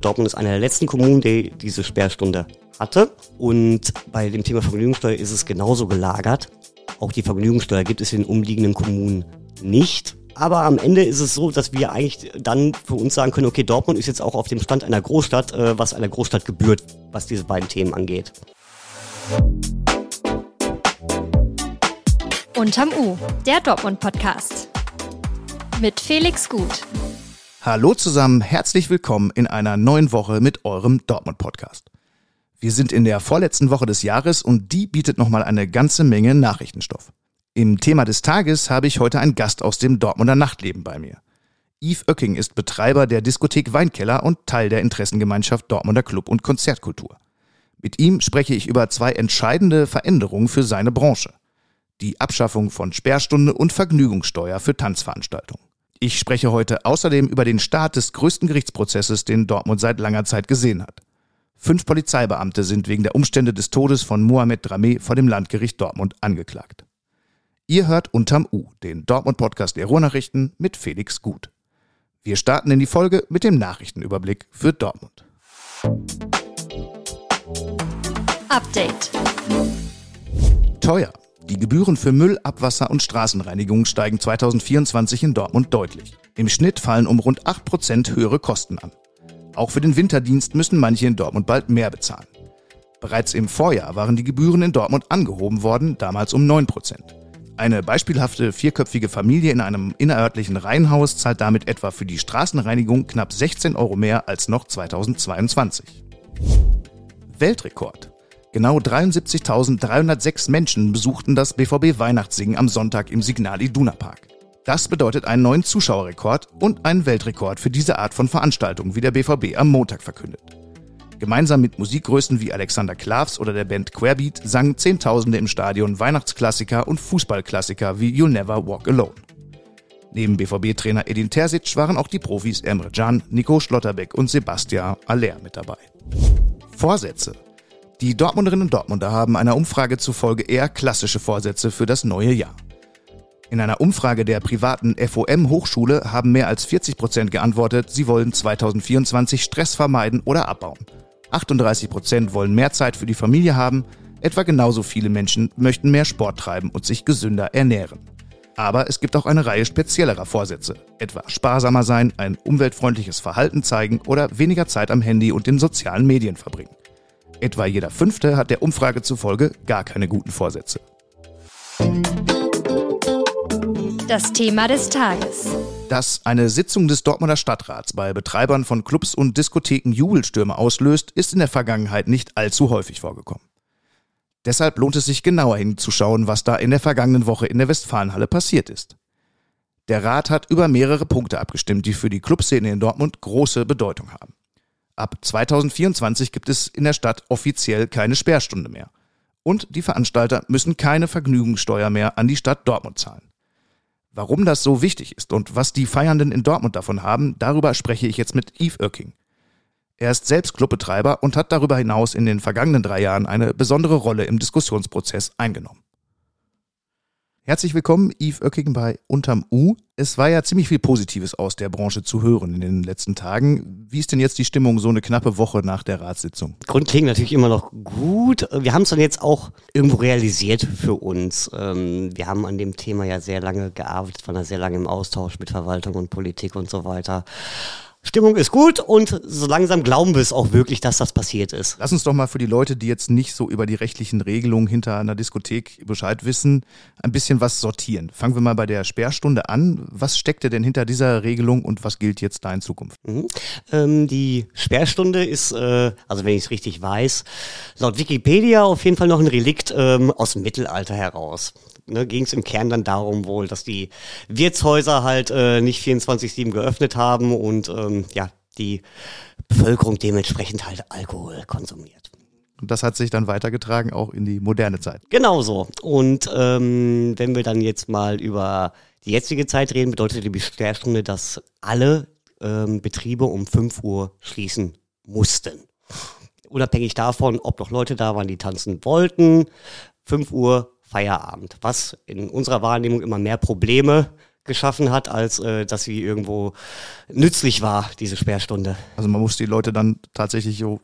Dortmund ist eine der letzten Kommunen, die diese Sperrstunde hatte. Und bei dem Thema Vergnügungssteuer ist es genauso gelagert. Auch die Vergnügungssteuer gibt es in den umliegenden Kommunen nicht. Aber am Ende ist es so, dass wir eigentlich dann für uns sagen können, okay, Dortmund ist jetzt auch auf dem Stand einer Großstadt, äh, was einer Großstadt gebührt, was diese beiden Themen angeht. Unterm U, der Dortmund-Podcast. Mit Felix Gut. Hallo zusammen, herzlich willkommen in einer neuen Woche mit eurem Dortmund-Podcast. Wir sind in der vorletzten Woche des Jahres und die bietet nochmal eine ganze Menge Nachrichtenstoff. Im Thema des Tages habe ich heute einen Gast aus dem Dortmunder Nachtleben bei mir. Yves Oecking ist Betreiber der Diskothek Weinkeller und Teil der Interessengemeinschaft Dortmunder Club und Konzertkultur. Mit ihm spreche ich über zwei entscheidende Veränderungen für seine Branche. Die Abschaffung von Sperrstunde und Vergnügungssteuer für Tanzveranstaltungen. Ich spreche heute außerdem über den Start des größten Gerichtsprozesses, den Dortmund seit langer Zeit gesehen hat. Fünf Polizeibeamte sind wegen der Umstände des Todes von Mohamed Dramé vor dem Landgericht Dortmund angeklagt. Ihr hört unterm U, den Dortmund-Podcast der Ruhrnachrichten mit Felix Gut. Wir starten in die Folge mit dem Nachrichtenüberblick für Dortmund. Update. Teuer. Die Gebühren für Müll, Abwasser und Straßenreinigung steigen 2024 in Dortmund deutlich. Im Schnitt fallen um rund 8% höhere Kosten an. Auch für den Winterdienst müssen manche in Dortmund bald mehr bezahlen. Bereits im Vorjahr waren die Gebühren in Dortmund angehoben worden, damals um 9%. Eine beispielhafte vierköpfige Familie in einem innerörtlichen Reihenhaus zahlt damit etwa für die Straßenreinigung knapp 16 Euro mehr als noch 2022. Weltrekord. Genau 73.306 Menschen besuchten das BVB Weihnachtssingen am Sonntag im Signal Iduna Park. Das bedeutet einen neuen Zuschauerrekord und einen Weltrekord für diese Art von Veranstaltung, wie der BVB am Montag verkündet. Gemeinsam mit Musikgrößen wie Alexander Klavs oder der Band Querbeat sangen Zehntausende im Stadion Weihnachtsklassiker und Fußballklassiker wie You'll Never Walk Alone. Neben BVB-Trainer Edin Terzic waren auch die Profis Emre Can, Nico Schlotterbeck und Sebastian Aller mit dabei. Vorsätze die Dortmunderinnen und Dortmunder haben einer Umfrage zufolge eher klassische Vorsätze für das neue Jahr. In einer Umfrage der privaten FOM Hochschule haben mehr als 40 Prozent geantwortet, sie wollen 2024 Stress vermeiden oder abbauen. 38 Prozent wollen mehr Zeit für die Familie haben, etwa genauso viele Menschen möchten mehr Sport treiben und sich gesünder ernähren. Aber es gibt auch eine Reihe speziellerer Vorsätze, etwa sparsamer sein, ein umweltfreundliches Verhalten zeigen oder weniger Zeit am Handy und den sozialen Medien verbringen. Etwa jeder Fünfte hat der Umfrage zufolge gar keine guten Vorsätze. Das Thema des Tages. Dass eine Sitzung des Dortmunder Stadtrats bei Betreibern von Clubs und Diskotheken Jubelstürme auslöst, ist in der Vergangenheit nicht allzu häufig vorgekommen. Deshalb lohnt es sich genauer hinzuschauen, was da in der vergangenen Woche in der Westfalenhalle passiert ist. Der Rat hat über mehrere Punkte abgestimmt, die für die Clubszene in Dortmund große Bedeutung haben. Ab 2024 gibt es in der Stadt offiziell keine Sperrstunde mehr. Und die Veranstalter müssen keine Vergnügungssteuer mehr an die Stadt Dortmund zahlen. Warum das so wichtig ist und was die Feiernden in Dortmund davon haben, darüber spreche ich jetzt mit Yves Oecking. Er ist selbst Clubbetreiber und hat darüber hinaus in den vergangenen drei Jahren eine besondere Rolle im Diskussionsprozess eingenommen. Herzlich willkommen, Yves Oecking bei Unterm U. Es war ja ziemlich viel Positives aus der Branche zu hören in den letzten Tagen. Wie ist denn jetzt die Stimmung so eine knappe Woche nach der Ratssitzung? Grundlegend natürlich immer noch gut. Wir haben es dann jetzt auch irgendwo realisiert für uns. Ähm, wir haben an dem Thema ja sehr lange gearbeitet, waren da sehr lange im Austausch mit Verwaltung und Politik und so weiter. Stimmung ist gut und so langsam glauben wir es auch wirklich, dass das passiert ist. Lass uns doch mal für die Leute, die jetzt nicht so über die rechtlichen Regelungen hinter einer Diskothek Bescheid wissen, ein bisschen was sortieren. Fangen wir mal bei der Sperrstunde an. Was steckte denn hinter dieser Regelung und was gilt jetzt da in Zukunft? Mhm. Ähm, die Sperrstunde ist, äh, also wenn ich es richtig weiß, laut Wikipedia auf jeden Fall noch ein Relikt ähm, aus dem Mittelalter heraus ne, ging es im Kern dann darum wohl, dass die Wirtshäuser halt äh, nicht 24-7 geöffnet haben und ähm, ja, die Bevölkerung dementsprechend halt Alkohol konsumiert. Und das hat sich dann weitergetragen auch in die moderne Zeit. Genau so. Und ähm, wenn wir dann jetzt mal über die jetzige Zeit reden, bedeutet die Besperrstunde, dass alle ähm, Betriebe um 5 Uhr schließen mussten. Unabhängig davon, ob noch Leute da waren, die tanzen wollten. 5 Uhr Feierabend, was in unserer Wahrnehmung immer mehr Probleme geschaffen hat, als äh, dass sie irgendwo nützlich war, diese Sperrstunde. Also man muss die Leute dann tatsächlich so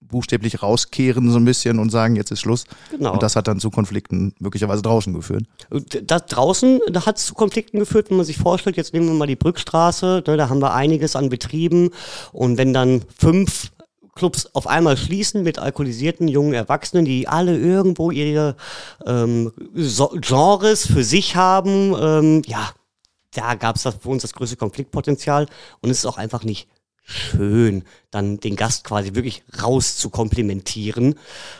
buchstäblich rauskehren so ein bisschen und sagen, jetzt ist Schluss. Genau. Und das hat dann zu Konflikten möglicherweise draußen geführt. Da draußen, da hat es zu Konflikten geführt, wenn man sich vorstellt, jetzt nehmen wir mal die Brückstraße, ne, da haben wir einiges an Betrieben und wenn dann fünf Clubs auf einmal schließen mit alkoholisierten jungen Erwachsenen, die alle irgendwo ihre ähm, Genres für sich haben, ähm, ja, da gab es für uns das größte Konfliktpotenzial. Und es ist auch einfach nicht schön, dann den Gast quasi wirklich raus zu komplimentieren,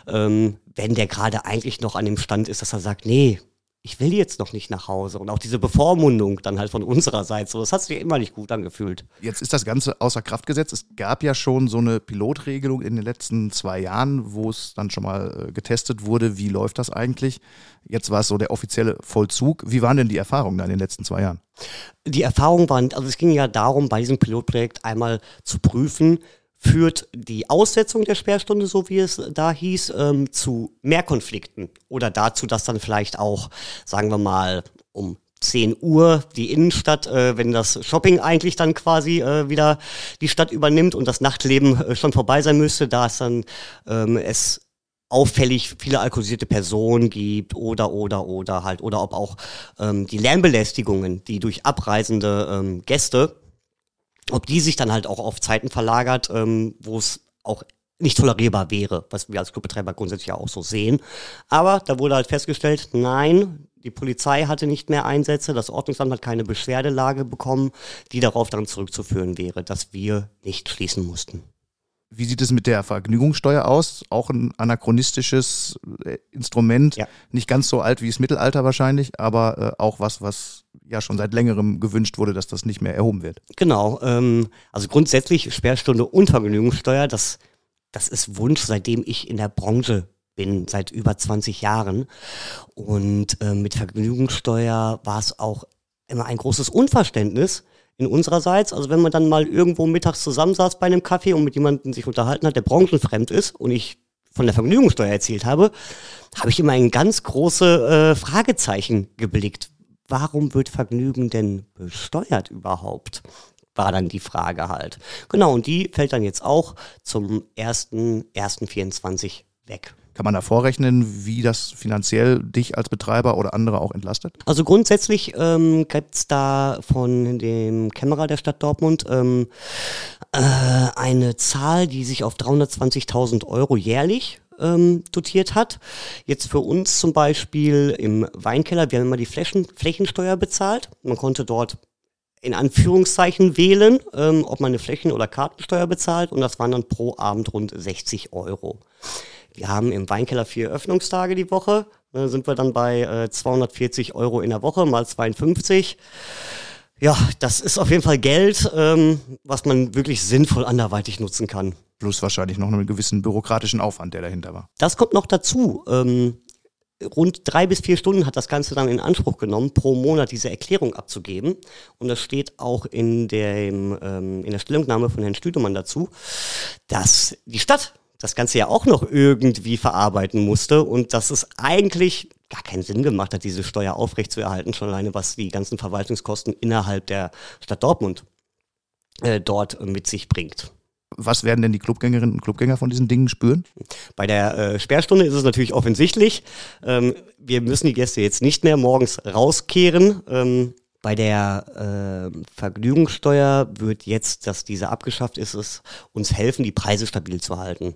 ähm, wenn der gerade eigentlich noch an dem Stand ist, dass er sagt, nee, ich will jetzt noch nicht nach Hause. Und auch diese Bevormundung dann halt von unserer Seite, so, das hat sich immer nicht gut angefühlt. Jetzt ist das Ganze außer Kraft gesetzt. Es gab ja schon so eine Pilotregelung in den letzten zwei Jahren, wo es dann schon mal äh, getestet wurde, wie läuft das eigentlich. Jetzt war es so der offizielle Vollzug. Wie waren denn die Erfahrungen da in den letzten zwei Jahren? Die Erfahrungen waren, also es ging ja darum, bei diesem Pilotprojekt einmal zu prüfen, führt die Aussetzung der Sperrstunde, so wie es da hieß, ähm, zu mehr Konflikten oder dazu, dass dann vielleicht auch, sagen wir mal, um 10 Uhr die Innenstadt, äh, wenn das Shopping eigentlich dann quasi äh, wieder die Stadt übernimmt und das Nachtleben äh, schon vorbei sein müsste, da es dann ähm, es auffällig viele alkoholisierte Personen gibt oder oder oder halt oder ob auch ähm, die Lärmbelästigungen, die durch abreisende ähm, Gäste ob die sich dann halt auch auf Zeiten verlagert, ähm, wo es auch nicht tolerierbar wäre, was wir als Clubbetreiber grundsätzlich auch so sehen. Aber da wurde halt festgestellt, nein, die Polizei hatte nicht mehr Einsätze, das Ordnungsamt hat keine Beschwerdelage bekommen, die darauf dann zurückzuführen wäre, dass wir nicht schließen mussten. Wie sieht es mit der Vergnügungssteuer aus? Auch ein anachronistisches äh, Instrument, ja. nicht ganz so alt wie das Mittelalter wahrscheinlich, aber äh, auch was, was ja schon seit längerem gewünscht wurde, dass das nicht mehr erhoben wird. Genau, ähm, also grundsätzlich Sperrstunde und Vergnügungssteuer, das, das ist Wunsch, seitdem ich in der Branche bin, seit über 20 Jahren. Und äh, mit Vergnügungssteuer war es auch immer ein großes Unverständnis, in unsererseits. Also wenn man dann mal irgendwo mittags zusammensaß bei einem Kaffee und mit jemandem sich unterhalten hat, der branchenfremd ist und ich von der Vergnügungssteuer erzählt habe, habe ich immer ein ganz große äh, Fragezeichen geblickt. Warum wird Vergnügen denn besteuert überhaupt? War dann die Frage halt. Genau, und die fällt dann jetzt auch zum 1.1.24 weg. Kann man da vorrechnen, wie das finanziell dich als Betreiber oder andere auch entlastet? Also grundsätzlich ähm, gibt es da von dem Kämmerer der Stadt Dortmund ähm, äh, eine Zahl, die sich auf 320.000 Euro jährlich ähm, dotiert hat. Jetzt für uns zum Beispiel im Weinkeller, wir haben immer die Flächen, Flächensteuer bezahlt. Man konnte dort in Anführungszeichen wählen, ähm, ob man eine Flächen- oder Kartensteuer bezahlt und das waren dann pro Abend rund 60 Euro. Wir haben im Weinkeller vier Öffnungstage die Woche. Da sind wir dann bei äh, 240 Euro in der Woche mal 52. Ja, das ist auf jeden Fall Geld, ähm, was man wirklich sinnvoll anderweitig nutzen kann. Plus wahrscheinlich noch einen gewissen bürokratischen Aufwand, der dahinter war. Das kommt noch dazu. Ähm, rund drei bis vier Stunden hat das Ganze dann in Anspruch genommen, pro Monat diese Erklärung abzugeben. Und das steht auch in, dem, ähm, in der Stellungnahme von Herrn Stüdemann dazu, dass die Stadt das Ganze ja auch noch irgendwie verarbeiten musste und dass es eigentlich gar keinen Sinn gemacht hat, diese Steuer aufrechtzuerhalten, schon alleine was die ganzen Verwaltungskosten innerhalb der Stadt Dortmund äh, dort mit sich bringt. Was werden denn die Clubgängerinnen und Clubgänger von diesen Dingen spüren? Bei der äh, Sperrstunde ist es natürlich offensichtlich. Ähm, wir müssen die Gäste jetzt nicht mehr morgens rauskehren. Ähm, bei der äh, Vergnügungssteuer wird jetzt, dass diese abgeschafft ist, es uns helfen, die Preise stabil zu halten.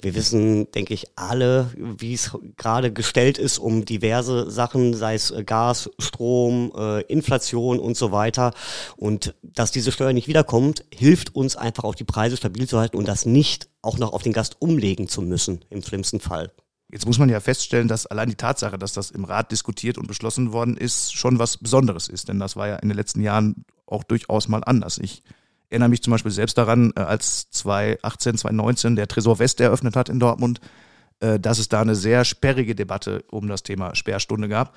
Wir wissen, denke ich, alle, wie es gerade gestellt ist um diverse Sachen, sei es äh, Gas, Strom, äh, Inflation und so weiter. Und dass diese Steuer nicht wiederkommt, hilft uns einfach auch die Preise stabil zu halten und das nicht auch noch auf den Gast umlegen zu müssen, im schlimmsten Fall. Jetzt muss man ja feststellen, dass allein die Tatsache, dass das im Rat diskutiert und beschlossen worden ist, schon was Besonderes ist. Denn das war ja in den letzten Jahren auch durchaus mal anders. Ich erinnere mich zum Beispiel selbst daran, äh, als 2018, 2019 der Tresor West eröffnet hat in Dortmund, äh, dass es da eine sehr sperrige Debatte um das Thema Sperrstunde gab.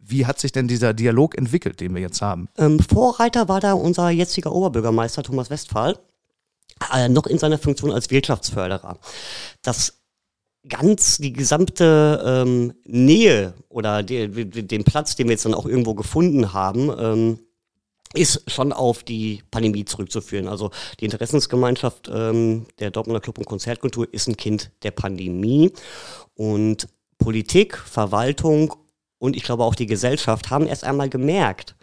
Wie hat sich denn dieser Dialog entwickelt, den wir jetzt haben? Ähm, Vorreiter war da unser jetziger Oberbürgermeister Thomas Westphal, äh, noch in seiner Funktion als Wirtschaftsförderer. Das ganz die gesamte ähm, Nähe oder die, den Platz, den wir jetzt dann auch irgendwo gefunden haben, ähm, ist schon auf die Pandemie zurückzuführen. Also die Interessensgemeinschaft ähm, der Dortmunder Club und Konzertkultur ist ein Kind der Pandemie und Politik, Verwaltung und ich glaube auch die Gesellschaft haben erst einmal gemerkt,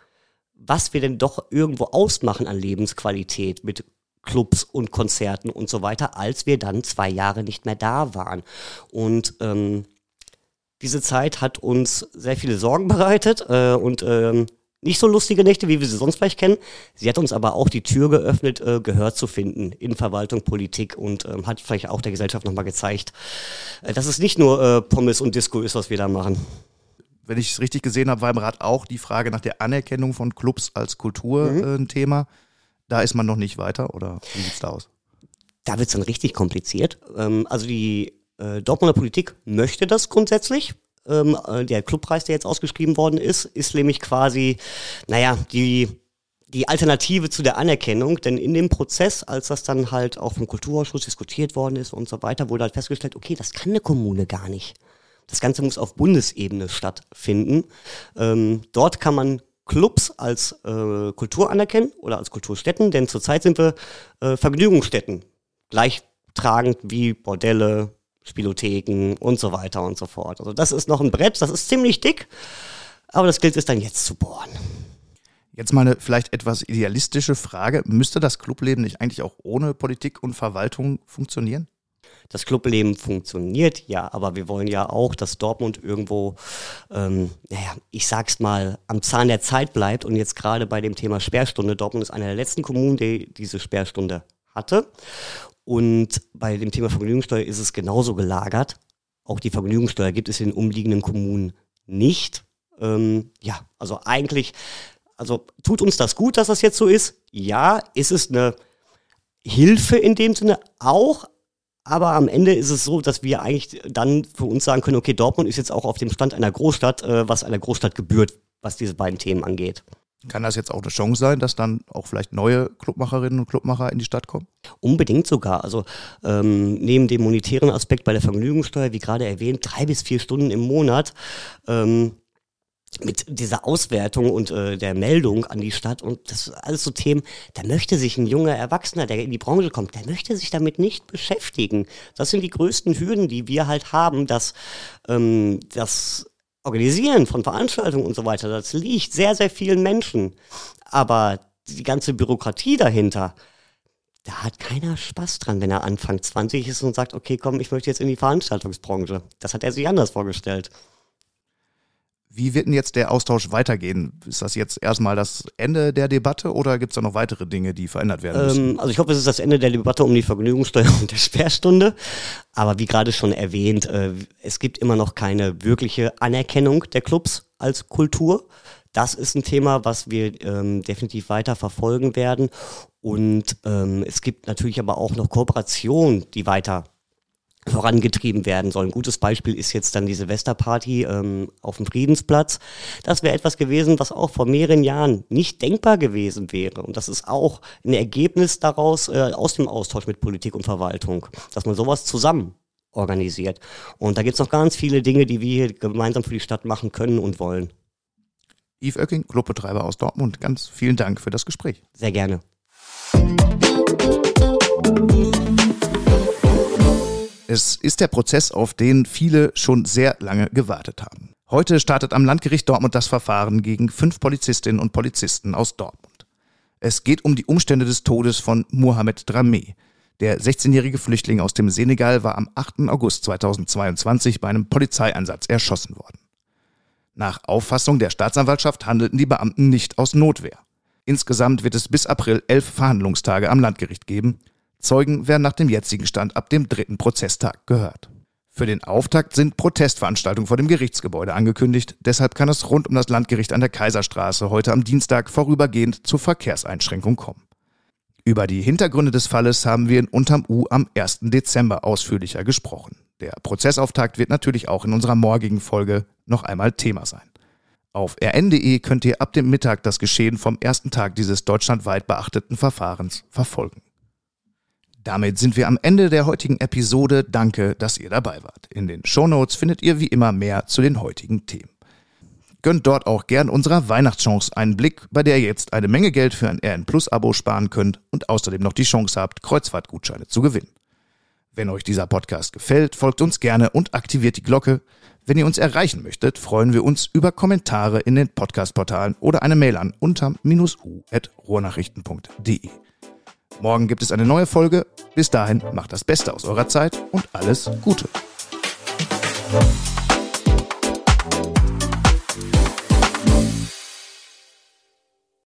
was wir denn doch irgendwo ausmachen an Lebensqualität mit Clubs und Konzerten und so weiter, als wir dann zwei Jahre nicht mehr da waren. Und ähm, diese Zeit hat uns sehr viele Sorgen bereitet äh, und ähm, nicht so lustige Nächte, wie wir sie sonst vielleicht kennen. Sie hat uns aber auch die Tür geöffnet, äh, Gehör zu finden in Verwaltung, Politik und ähm, hat vielleicht auch der Gesellschaft nochmal gezeigt, äh, dass es nicht nur äh, Pommes und Disco ist, was wir da machen. Wenn ich es richtig gesehen habe, war im Rat auch die Frage nach der Anerkennung von Clubs als Kultur mhm. Äh, ein Thema. Da ist man noch nicht weiter oder wie sieht es da aus? Da wird es dann richtig kompliziert. Ähm, also die äh, Dortmunder Politik möchte das grundsätzlich ähm, äh, der Clubpreis, der jetzt ausgeschrieben worden ist, ist nämlich quasi, naja, die die Alternative zu der Anerkennung, denn in dem Prozess, als das dann halt auch vom Kulturausschuss diskutiert worden ist und so weiter, wurde halt festgestellt, okay, das kann eine Kommune gar nicht. Das Ganze muss auf Bundesebene stattfinden. Ähm, dort kann man Clubs als äh, Kultur anerkennen oder als Kulturstätten, denn zurzeit sind wir äh, Vergnügungsstätten, gleichtragend wie Bordelle, Spielotheken und so weiter und so fort. Also das ist noch ein Brett, das ist ziemlich dick, aber das gilt es dann jetzt zu bohren. Jetzt mal eine vielleicht etwas idealistische Frage. Müsste das Clubleben nicht eigentlich auch ohne Politik und Verwaltung funktionieren? Das Clubleben funktioniert ja, aber wir wollen ja auch, dass Dortmund irgendwo, ähm, naja, ich sag's mal, am Zahn der Zeit bleibt und jetzt gerade bei dem Thema Sperrstunde. Dortmund ist eine der letzten Kommunen, die diese Sperrstunde hatte. Und bei dem Thema Vergnügungssteuer ist es genauso gelagert. Auch die Vergnügungssteuer gibt es in umliegenden Kommunen nicht. Ähm, ja, also eigentlich, also tut uns das gut, dass das jetzt so ist? Ja, ist es eine Hilfe in dem Sinne auch, aber am Ende ist es so, dass wir eigentlich dann für uns sagen können, okay, Dortmund ist jetzt auch auf dem Stand einer Großstadt, äh, was einer Großstadt gebührt, was diese beiden Themen angeht. Kann das jetzt auch eine Chance sein, dass dann auch vielleicht neue Clubmacherinnen und Clubmacher in die Stadt kommen? Unbedingt sogar. Also ähm, neben dem monetären Aspekt bei der Vergnügungssteuer, wie gerade erwähnt, drei bis vier Stunden im Monat. Ähm, mit dieser Auswertung und äh, der Meldung an die Stadt und das alles so Themen, da möchte sich ein junger Erwachsener, der in die Branche kommt, der möchte sich damit nicht beschäftigen. Das sind die größten Hürden, die wir halt haben, dass ähm, das Organisieren von Veranstaltungen und so weiter, das liegt sehr, sehr vielen Menschen. Aber die ganze Bürokratie dahinter, da hat keiner Spaß dran, wenn er Anfang 20 ist und sagt, okay, komm, ich möchte jetzt in die Veranstaltungsbranche. Das hat er sich anders vorgestellt. Wie wird denn jetzt der Austausch weitergehen? Ist das jetzt erstmal das Ende der Debatte oder gibt es da noch weitere Dinge, die verändert werden müssen? Ähm, also ich hoffe, es ist das Ende der Debatte um die Vergnügungssteuer und der Sperrstunde. Aber wie gerade schon erwähnt, äh, es gibt immer noch keine wirkliche Anerkennung der Clubs als Kultur. Das ist ein Thema, was wir ähm, definitiv weiter verfolgen werden. Und ähm, es gibt natürlich aber auch noch Kooperationen, die weiter vorangetrieben werden soll. Ein gutes Beispiel ist jetzt dann die Silvesterparty ähm, auf dem Friedensplatz. Das wäre etwas gewesen, was auch vor mehreren Jahren nicht denkbar gewesen wäre. Und das ist auch ein Ergebnis daraus äh, aus dem Austausch mit Politik und Verwaltung, dass man sowas zusammen organisiert. Und da gibt es noch ganz viele Dinge, die wir hier gemeinsam für die Stadt machen können und wollen. Yves Oecking, Clubbetreiber aus Dortmund, ganz vielen Dank für das Gespräch. Sehr gerne. Es ist der Prozess, auf den viele schon sehr lange gewartet haben. Heute startet am Landgericht Dortmund das Verfahren gegen fünf Polizistinnen und Polizisten aus Dortmund. Es geht um die Umstände des Todes von Mohamed Dramé. Der 16-jährige Flüchtling aus dem Senegal war am 8. August 2022 bei einem Polizeieinsatz erschossen worden. Nach Auffassung der Staatsanwaltschaft handelten die Beamten nicht aus Notwehr. Insgesamt wird es bis April elf Verhandlungstage am Landgericht geben Zeugen werden nach dem jetzigen Stand ab dem dritten Prozesstag gehört. Für den Auftakt sind Protestveranstaltungen vor dem Gerichtsgebäude angekündigt. Deshalb kann es rund um das Landgericht an der Kaiserstraße heute am Dienstag vorübergehend zur Verkehrseinschränkung kommen. Über die Hintergründe des Falles haben wir in Unterm U am 1. Dezember ausführlicher gesprochen. Der Prozessauftakt wird natürlich auch in unserer morgigen Folge noch einmal Thema sein. Auf rn.de könnt ihr ab dem Mittag das Geschehen vom ersten Tag dieses deutschlandweit beachteten Verfahrens verfolgen. Damit sind wir am Ende der heutigen Episode. Danke, dass ihr dabei wart. In den Shownotes findet ihr wie immer mehr zu den heutigen Themen. Gönnt dort auch gern unserer Weihnachtschance einen Blick, bei der ihr jetzt eine Menge Geld für ein RN Plus Abo sparen könnt und außerdem noch die Chance habt, Kreuzfahrtgutscheine zu gewinnen. Wenn euch dieser Podcast gefällt, folgt uns gerne und aktiviert die Glocke. Wenn ihr uns erreichen möchtet, freuen wir uns über Kommentare in den Podcast-Portalen oder eine Mail an unter-u.rohrnachrichten.de. Morgen gibt es eine neue Folge. Bis dahin macht das Beste aus eurer Zeit und alles Gute.